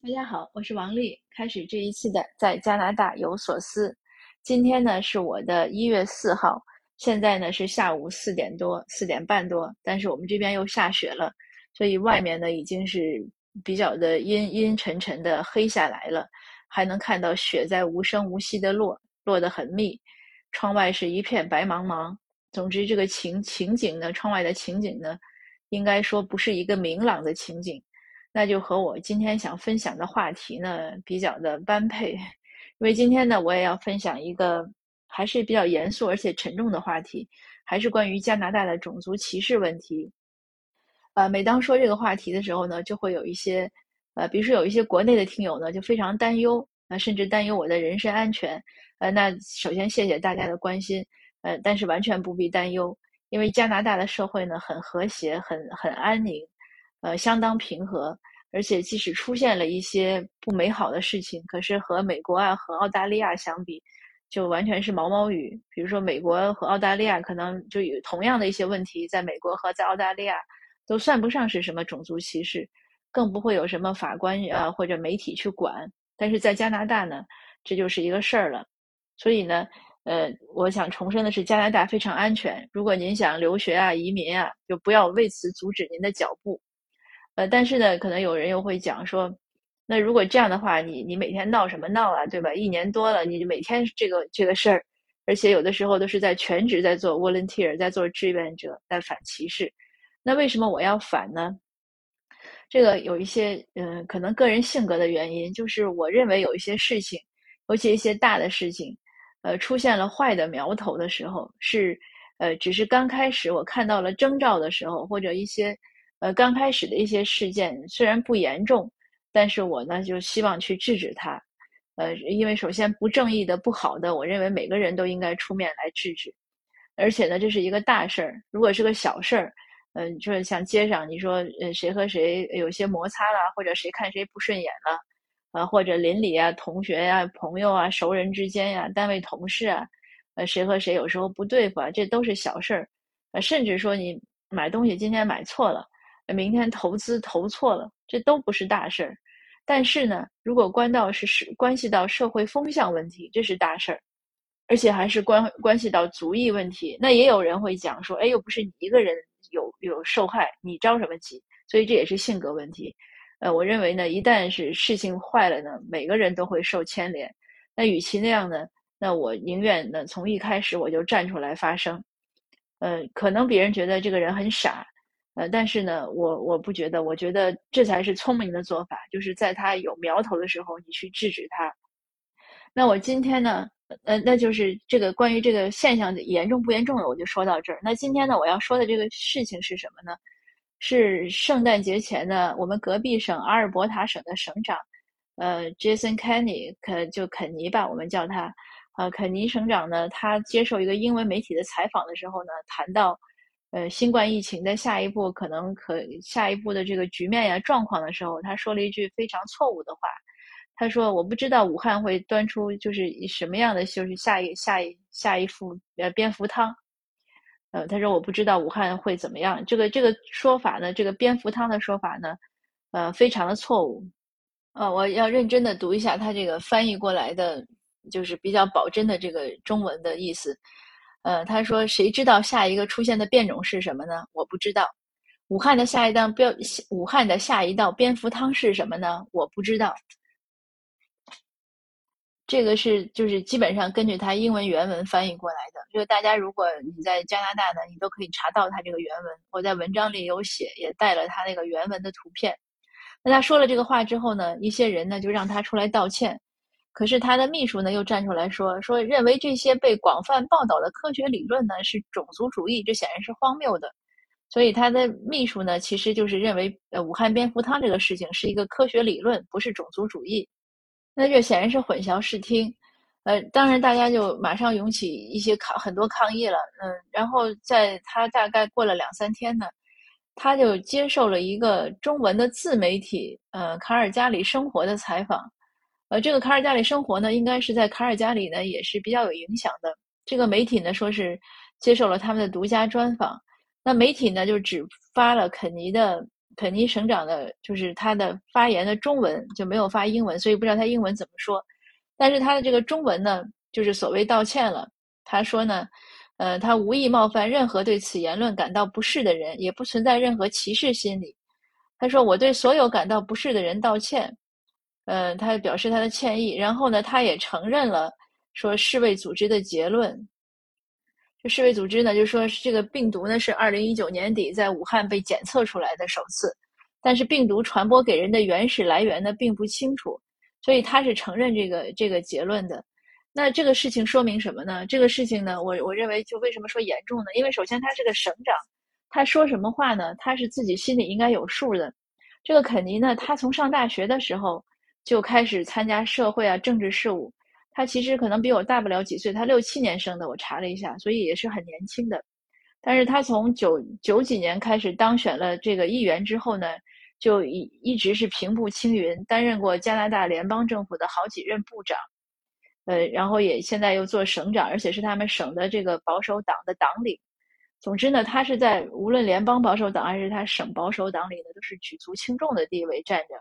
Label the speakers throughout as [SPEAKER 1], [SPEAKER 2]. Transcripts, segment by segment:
[SPEAKER 1] 大家好，我是王丽。开始这一期的在加拿大有所思。今天呢是我的一月四号，现在呢是下午四点多、四点半多，但是我们这边又下雪了，所以外面呢已经是比较的阴阴沉沉的黑下来了，还能看到雪在无声无息的落，落得很密。窗外是一片白茫茫。总之，这个情情景呢，窗外的情景呢，应该说不是一个明朗的情景。那就和我今天想分享的话题呢比较的般配，因为今天呢我也要分享一个还是比较严肃而且沉重的话题，还是关于加拿大的种族歧视问题。呃，每当说这个话题的时候呢，就会有一些呃，比如说有一些国内的听友呢就非常担忧，呃，甚至担忧我的人身安全。呃，那首先谢谢大家的关心，呃，但是完全不必担忧，因为加拿大的社会呢很和谐，很很安宁。呃，相当平和，而且即使出现了一些不美好的事情，可是和美国啊和澳大利亚相比，就完全是毛毛雨。比如说，美国和澳大利亚可能就有同样的一些问题，在美国和在澳大利亚都算不上是什么种族歧视，更不会有什么法官啊或者媒体去管。但是在加拿大呢，这就是一个事儿了。所以呢，呃，我想重申的是，加拿大非常安全。如果您想留学啊、移民啊，就不要为此阻止您的脚步。呃，但是呢，可能有人又会讲说，那如果这样的话，你你每天闹什么闹啊，对吧？一年多了，你每天这个这个事儿，而且有的时候都是在全职在做 volunteer，在做志愿者，在反歧视。那为什么我要反呢？这个有一些嗯，可能个人性格的原因，就是我认为有一些事情，尤其一些大的事情，呃，出现了坏的苗头的时候，是呃，只是刚开始我看到了征兆的时候，或者一些。呃，刚开始的一些事件虽然不严重，但是我呢就希望去制止它。呃，因为首先不正义的、不好的，我认为每个人都应该出面来制止。而且呢，这是一个大事儿。如果是个小事儿，嗯，就是像街上你说，呃，谁和谁有些摩擦了，或者谁看谁不顺眼了，啊，或者邻里啊、同学呀、朋友啊、熟人之间呀、单位同事啊，呃，谁和谁有时候不对付啊，这都是小事儿。呃，甚至说你买东西今天买错了。明天投资投错了，这都不是大事儿。但是呢，如果关到是是关系到社会风向问题，这是大事儿，而且还是关关系到族裔问题。那也有人会讲说，哎，又不是你一个人有有受害，你着什么急？所以这也是性格问题。呃，我认为呢，一旦是事情坏了呢，每个人都会受牵连。那与其那样呢，那我宁愿呢从一开始我就站出来发声。呃，可能别人觉得这个人很傻。呃，但是呢，我我不觉得，我觉得这才是聪明的做法，就是在他有苗头的时候，你去制止他。那我今天呢，呃，那就是这个关于这个现象严重不严重的，我就说到这儿。那今天呢，我要说的这个事情是什么呢？是圣诞节前呢，我们隔壁省阿尔伯塔省的省长，呃，Jason Kenny，肯就肯尼吧，我们叫他，呃，肯尼省长呢，他接受一个英文媒体的采访的时候呢，谈到。呃，新冠疫情的下一步可能可下一步的这个局面呀状况的时候，他说了一句非常错误的话。他说：“我不知道武汉会端出就是什么样的，就是下一下一下一副呃蝙蝠汤。”呃，他说：“我不知道武汉会怎么样。”这个这个说法呢，这个蝙蝠汤的说法呢，呃，非常的错误。呃，我要认真的读一下他这个翻译过来的，就是比较保真的这个中文的意思。呃，他说：“谁知道下一个出现的变种是什么呢？我不知道。武汉的下一道标，武汉的下一道蝙蝠汤是什么呢？我不知道。这个是就是基本上根据他英文原文翻译过来的。就是大家如果你在加拿大呢，你都可以查到他这个原文。我在文章里有写，也带了他那个原文的图片。那他说了这个话之后呢，一些人呢就让他出来道歉。”可是他的秘书呢，又站出来说说，认为这些被广泛报道的科学理论呢是种族主义，这显然是荒谬的。所以他的秘书呢，其实就是认为，呃，武汉蝙蝠汤这个事情是一个科学理论，不是种族主义。那这显然是混淆视听。呃，当然大家就马上涌起一些抗很多抗议了。嗯，然后在他大概过了两三天呢，他就接受了一个中文的自媒体，呃，卡尔加里生活的采访。呃，这个卡尔加里生活呢，应该是在卡尔加里呢，也是比较有影响的。这个媒体呢，说是接受了他们的独家专访。那媒体呢，就只发了肯尼的肯尼省长的，就是他的发言的中文就没有发英文，所以不知道他英文怎么说。但是他的这个中文呢，就是所谓道歉了。他说呢，呃，他无意冒犯任何对此言论感到不适的人，也不存在任何歧视心理。他说：“我对所有感到不适的人道歉。”呃，他表示他的歉意。然后呢，他也承认了说世卫组织的结论。这世卫组织呢，就说是这个病毒呢是二零一九年底在武汉被检测出来的首次，但是病毒传播给人的原始来源呢并不清楚，所以他是承认这个这个结论的。那这个事情说明什么呢？这个事情呢，我我认为就为什么说严重呢？因为首先他是个省长，他说什么话呢？他是自己心里应该有数的。这个肯尼呢，他从上大学的时候就开始参加社会啊政治事务。他其实可能比我大不了几岁，他六七年生的，我查了一下，所以也是很年轻的。但是他从九九几年开始当选了这个议员之后呢，就一一直是平步青云，担任过加拿大联邦政府的好几任部长，呃，然后也现在又做省长，而且是他们省的这个保守党的党领。总之呢，他是在无论联邦保守党还是他省保守党里呢，都是举足轻重的地位站着，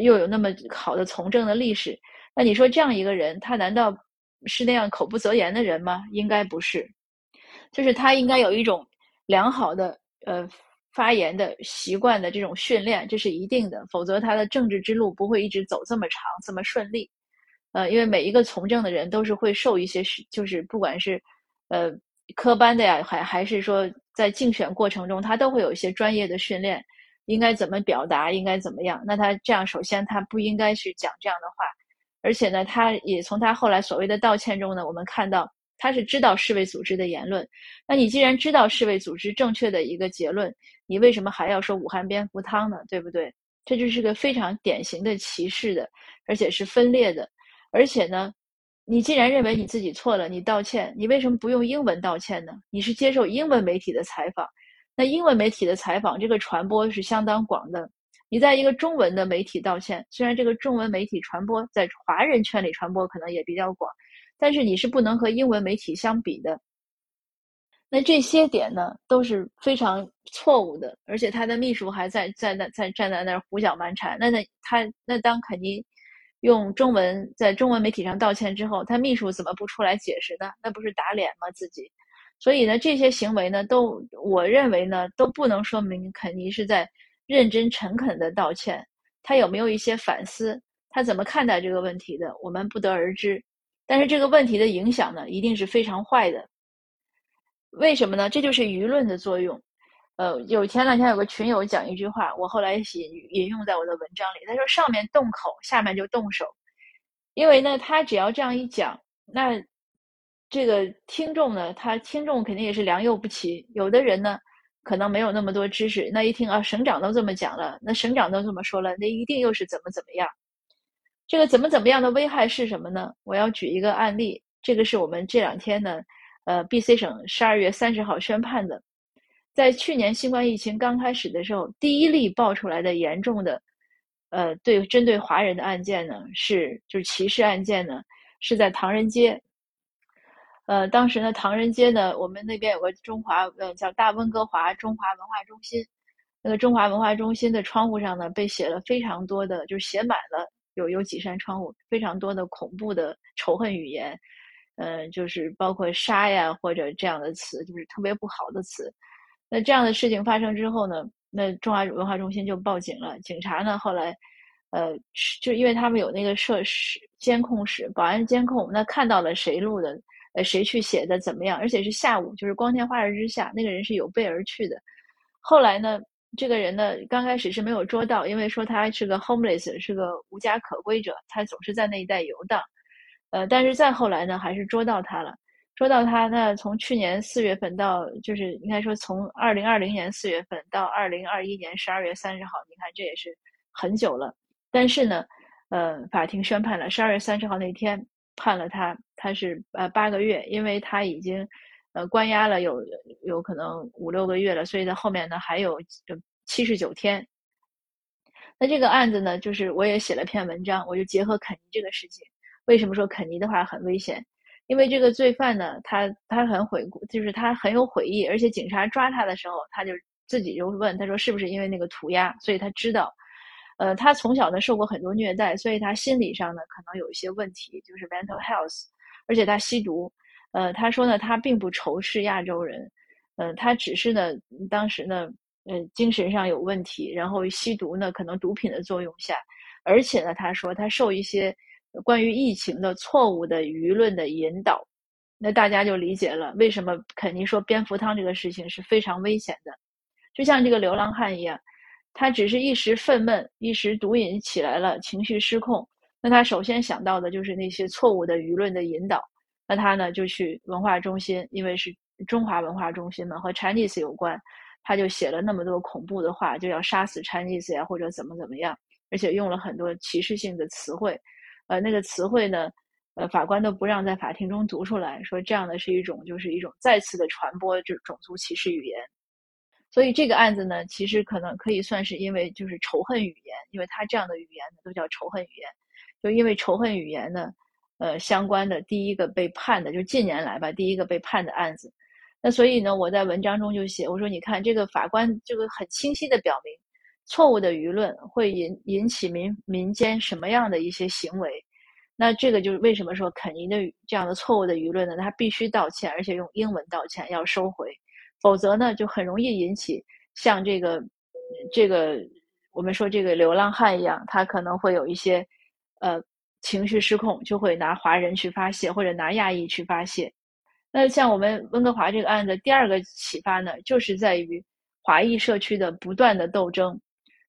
[SPEAKER 1] 又有那么好的从政的历史。那你说这样一个人，他难道是那样口不择言的人吗？应该不是，就是他应该有一种良好的呃发言的习惯的这种训练，这是一定的，否则他的政治之路不会一直走这么长这么顺利。呃，因为每一个从政的人都是会受一些，就是不管是呃科班的呀，还还是说在竞选过程中，他都会有一些专业的训练，应该怎么表达，应该怎么样。那他这样，首先他不应该去讲这样的话。而且呢，他也从他后来所谓的道歉中呢，我们看到他是知道世卫组织的言论。那你既然知道世卫组织正确的一个结论，你为什么还要说武汉蝙蝠汤呢？对不对？这就是个非常典型的歧视的，而且是分裂的。而且呢，你既然认为你自己错了，你道歉，你为什么不用英文道歉呢？你是接受英文媒体的采访，那英文媒体的采访这个传播是相当广的。你在一个中文的媒体道歉，虽然这个中文媒体传播在华人圈里传播可能也比较广，但是你是不能和英文媒体相比的。那这些点呢都是非常错误的，而且他的秘书还在在那在站在那儿胡搅蛮缠。那那他那当肯尼用中文在中文媒体上道歉之后，他秘书怎么不出来解释呢？那不是打脸吗？自己。所以呢，这些行为呢，都我认为呢都不能说明肯尼是在。认真诚恳的道歉，他有没有一些反思？他怎么看待这个问题的？我们不得而知。但是这个问题的影响呢，一定是非常坏的。为什么呢？这就是舆论的作用。呃，有前两天有个群友讲一句话，我后来引引用在我的文章里。他说：“上面动口，下面就动手。”因为呢，他只要这样一讲，那这个听众呢，他听众肯定也是良莠不齐。有的人呢。可能没有那么多知识，那一听啊，省长都这么讲了，那省长都这么说了，那一定又是怎么怎么样？这个怎么怎么样的危害是什么呢？我要举一个案例，这个是我们这两天呢，呃，B.C 省十二月三十号宣判的，在去年新冠疫情刚开始的时候，第一例爆出来的严重的，呃，对针对华人的案件呢，是就是歧视案件呢，是在唐人街。呃，当时呢，唐人街呢，我们那边有个中华，呃，叫大温哥华中华文化中心。那个中华文化中心的窗户上呢，被写了非常多的，就是写满了有有几扇窗户，非常多的恐怖的仇恨语言，嗯，就是包括杀呀或者这样的词，就是特别不好的词。那这样的事情发生之后呢，那中华文化中心就报警了。警察呢后来，呃，就因为他们有那个设施监控室，保安监控，那看到了谁录的。呃，谁去写的怎么样？而且是下午，就是光天化日之下，那个人是有备而去的。后来呢，这个人呢，刚开始是没有捉到，因为说他是个 homeless，是个无家可归者，他总是在那一带游荡。呃，但是再后来呢，还是捉到他了。捉到他，那从去年四月份到，就是应该说从二零二零年四月份到二零二一年十二月三十号，你看这也是很久了。但是呢，呃，法庭宣判了，十二月三十号那天。判了他，他是呃八个月，因为他已经呃关押了有有可能五六个月了，所以在后面呢还有七十九天。那这个案子呢，就是我也写了篇文章，我就结合肯尼这个事情，为什么说肯尼的话很危险？因为这个罪犯呢，他他很悔，就是他很有悔意，而且警察抓他的时候，他就自己就问他说是不是因为那个涂鸦，所以他知道，呃，他从小呢受过很多虐待，所以他心理上呢可能有一些问题，就是 mental health，而且他吸毒，呃，他说呢他并不仇视亚洲人，呃，他只是呢当时呢呃精神上有问题，然后吸毒呢可能毒品的作用下，而且呢他说他受一些关于疫情的错误的舆论的引导。那大家就理解了为什么肯尼说蝙蝠汤这个事情是非常危险的，就像这个流浪汉一样，他只是一时愤懑，一时毒瘾起来了，情绪失控。那他首先想到的就是那些错误的舆论的引导。那他呢就去文化中心，因为是中华文化中心嘛，和 Chinese 有关，他就写了那么多恐怖的话，就要杀死 Chinese 呀，或者怎么怎么样，而且用了很多歧视性的词汇。呃，那个词汇呢？呃，法官都不让在法庭中读出来，说这样的是一种，就是一种再次的传播这种族歧视语言。所以这个案子呢，其实可能可以算是因为就是仇恨语言，因为他这样的语言都叫仇恨语言，就因为仇恨语言呢，呃，相关的第一个被判的，就近年来吧，第一个被判的案子。那所以呢，我在文章中就写，我说你看这个法官这个很清晰的表明，错误的舆论会引引起民民间什么样的一些行为。那这个就是为什么说肯尼的这样的错误的舆论呢？他必须道歉，而且用英文道歉，要收回，否则呢，就很容易引起像这个这个我们说这个流浪汉一样，他可能会有一些呃情绪失控，就会拿华人去发泄，或者拿亚裔去发泄。那像我们温哥华这个案子，第二个启发呢，就是在于华裔社区的不断的斗争。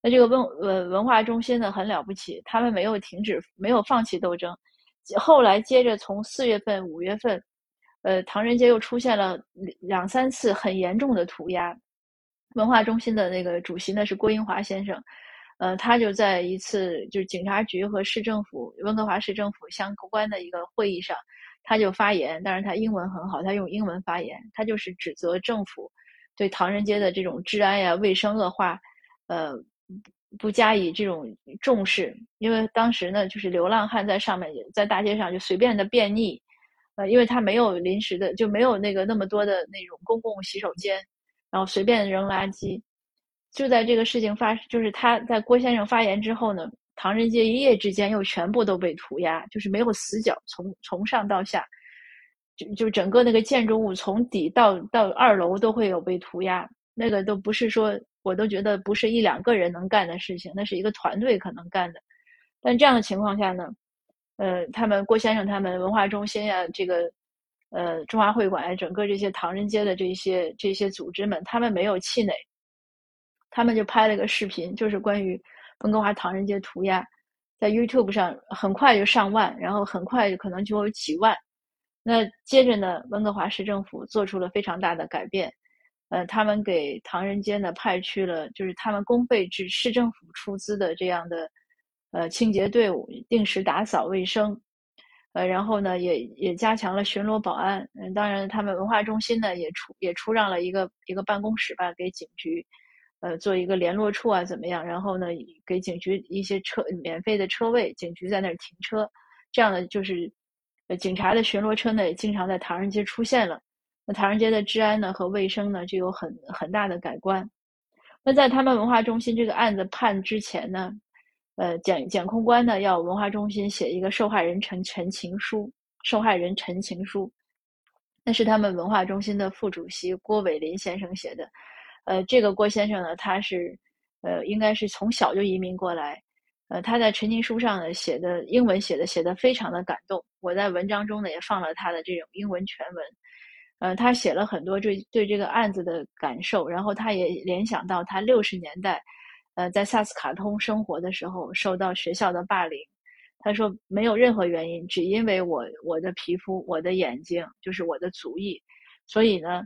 [SPEAKER 1] 那这个文文文化中心呢很了不起，他们没有停止，没有放弃斗争。后来接着从四月份、五月份，呃，唐人街又出现了两三次很严重的涂鸦。文化中心的那个主席呢是郭英华先生，呃，他就在一次就是警察局和市政府温哥华市政府相关的一个会议上，他就发言，当然他英文很好，他用英文发言，他就是指责政府对唐人街的这种治安呀、卫生恶化，呃。不加以这种重视，因为当时呢，就是流浪汉在上面，在大街上就随便的便溺，呃，因为他没有临时的，就没有那个那么多的那种公共洗手间，然后随便扔垃圾。就在这个事情发，就是他在郭先生发言之后呢，唐人街一夜之间又全部都被涂鸦，就是没有死角，从从上到下，就就整个那个建筑物从底到到二楼都会有被涂鸦，那个都不是说。我都觉得不是一两个人能干的事情，那是一个团队可能干的。但这样的情况下呢，呃，他们郭先生他们文化中心呀，这个呃中华会馆呀，整个这些唐人街的这些这些组织们，他们没有气馁，他们就拍了个视频，就是关于温哥华唐人街涂鸦，在 YouTube 上很快就上万，然后很快就可能就有几万。那接着呢，温哥华市政府做出了非常大的改变。呃，他们给唐人街呢派去了，就是他们公费至市政府出资的这样的，呃，清洁队伍，定时打扫卫生，呃，然后呢，也也加强了巡逻保安。嗯，当然，他们文化中心呢也出也出让了一个一个办公室吧，给警局，呃，做一个联络处啊，怎么样？然后呢，给警局一些车免费的车位，警局在那儿停车，这样的就是，呃，警察的巡逻车呢也经常在唐人街出现了。那唐人街的治安呢和卫生呢就有很很大的改观。那在他们文化中心这个案子判之前呢，呃，检检控官呢要文化中心写一个受害人陈陈情书，受害人陈情书，那是他们文化中心的副主席郭伟林先生写的。呃，这个郭先生呢，他是呃应该是从小就移民过来，呃，他在陈情书上呢写的英文写的写的非常的感动。我在文章中呢也放了他的这种英文全文。呃，他写了很多对对这个案子的感受，然后他也联想到他六十年代，呃，在萨斯卡通生活的时候受到学校的霸凌。他说没有任何原因，只因为我我的皮肤、我的眼睛，就是我的族裔。所以呢，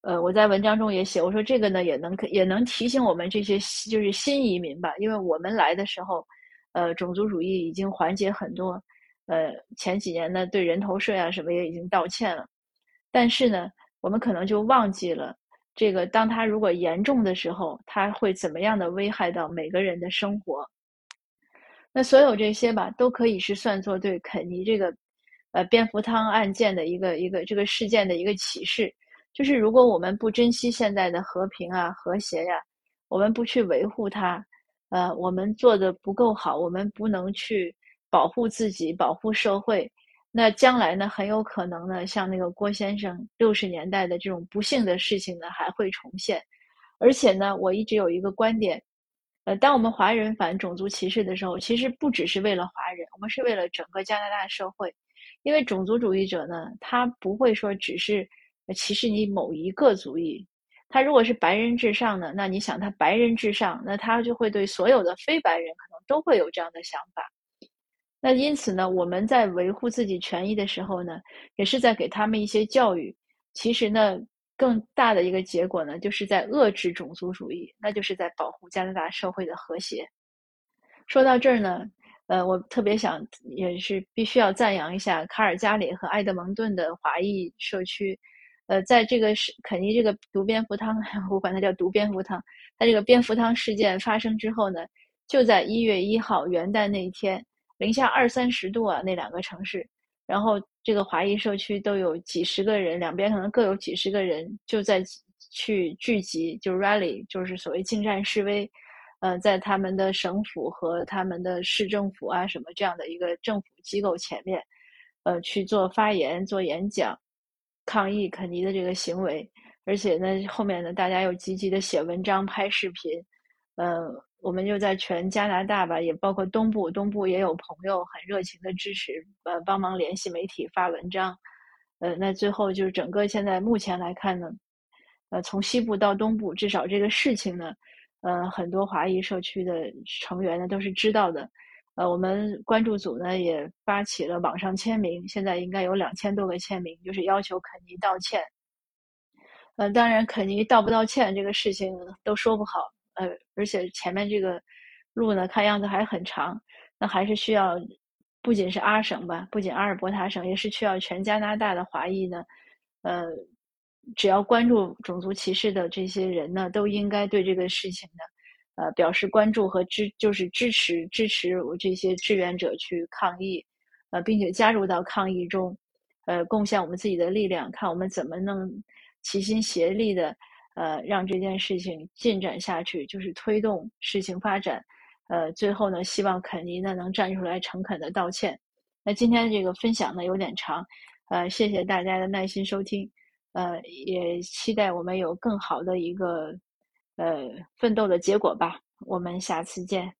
[SPEAKER 1] 呃，我在文章中也写，我说这个呢也能也能提醒我们这些就是新移民吧，因为我们来的时候，呃，种族主义已经缓解很多，呃，前几年呢对人头税啊什么也已经道歉了。但是呢，我们可能就忘记了，这个当他如果严重的时候，他会怎么样的危害到每个人的生活？那所有这些吧，都可以是算作对肯尼这个，呃，蝙蝠汤案件的一个一个这个事件的一个启示，就是如果我们不珍惜现在的和平啊、和谐呀，我们不去维护它，呃，我们做的不够好，我们不能去保护自己、保护社会，那将来呢，很有可能呢，像那个郭先生六十年代的这种不幸的事情呢，还会重现。而且呢，我一直有一个观点。呃，当我们华人反种族歧视的时候，其实不只是为了华人，我们是为了整个加拿大社会。因为种族主义者呢，他不会说只是歧视你某一个族裔，他如果是白人至上呢，那你想他白人至上，那他就会对所有的非白人可能都会有这样的想法。那因此呢，我们在维护自己权益的时候呢，也是在给他们一些教育。其实呢。更大的一个结果呢，就是在遏制种族主义，那就是在保护加拿大社会的和谐。说到这儿呢，呃，我特别想也是必须要赞扬一下卡尔加里和埃德蒙顿的华裔社区。呃，在这个是肯尼这个毒蝙蝠汤，我管它叫毒蝙蝠汤。它这个蝙蝠汤事件发生之后呢，就在一月一号元旦那一天，零下二三十度啊，那两个城市，然后。这个华裔社区都有几十个人，两边可能各有几十个人，就在去聚集，就 rally，就是所谓进站示威，呃，在他们的省府和他们的市政府啊什么这样的一个政府机构前面，呃，去做发言、做演讲，抗议肯尼的这个行为，而且呢，后面呢，大家又积极的写文章、拍视频，呃。我们就在全加拿大吧，也包括东部，东部也有朋友很热情的支持，呃，帮忙联系媒体发文章，呃，那最后就是整个现在目前来看呢，呃，从西部到东部，至少这个事情呢，呃，很多华裔社区的成员呢都是知道的，呃，我们关注组呢也发起了网上签名，现在应该有两千多个签名，就是要求肯尼道歉，呃，当然肯尼道不道歉这个事情都说不好。呃，而且前面这个路呢，看样子还很长，那还是需要不仅是阿省吧，不仅阿尔伯塔省，也是需要全加拿大的华裔呢。呃，只要关注种族歧视的这些人呢，都应该对这个事情呢，呃，表示关注和支，就是支持支持我这些志愿者去抗议，呃，并且加入到抗议中，呃，贡献我们自己的力量，看我们怎么能齐心协力的。呃，让这件事情进展下去，就是推动事情发展。呃，最后呢，希望肯尼呢能站出来诚恳的道歉。那今天这个分享呢有点长，呃，谢谢大家的耐心收听，呃，也期待我们有更好的一个呃奋斗的结果吧。我们下次见。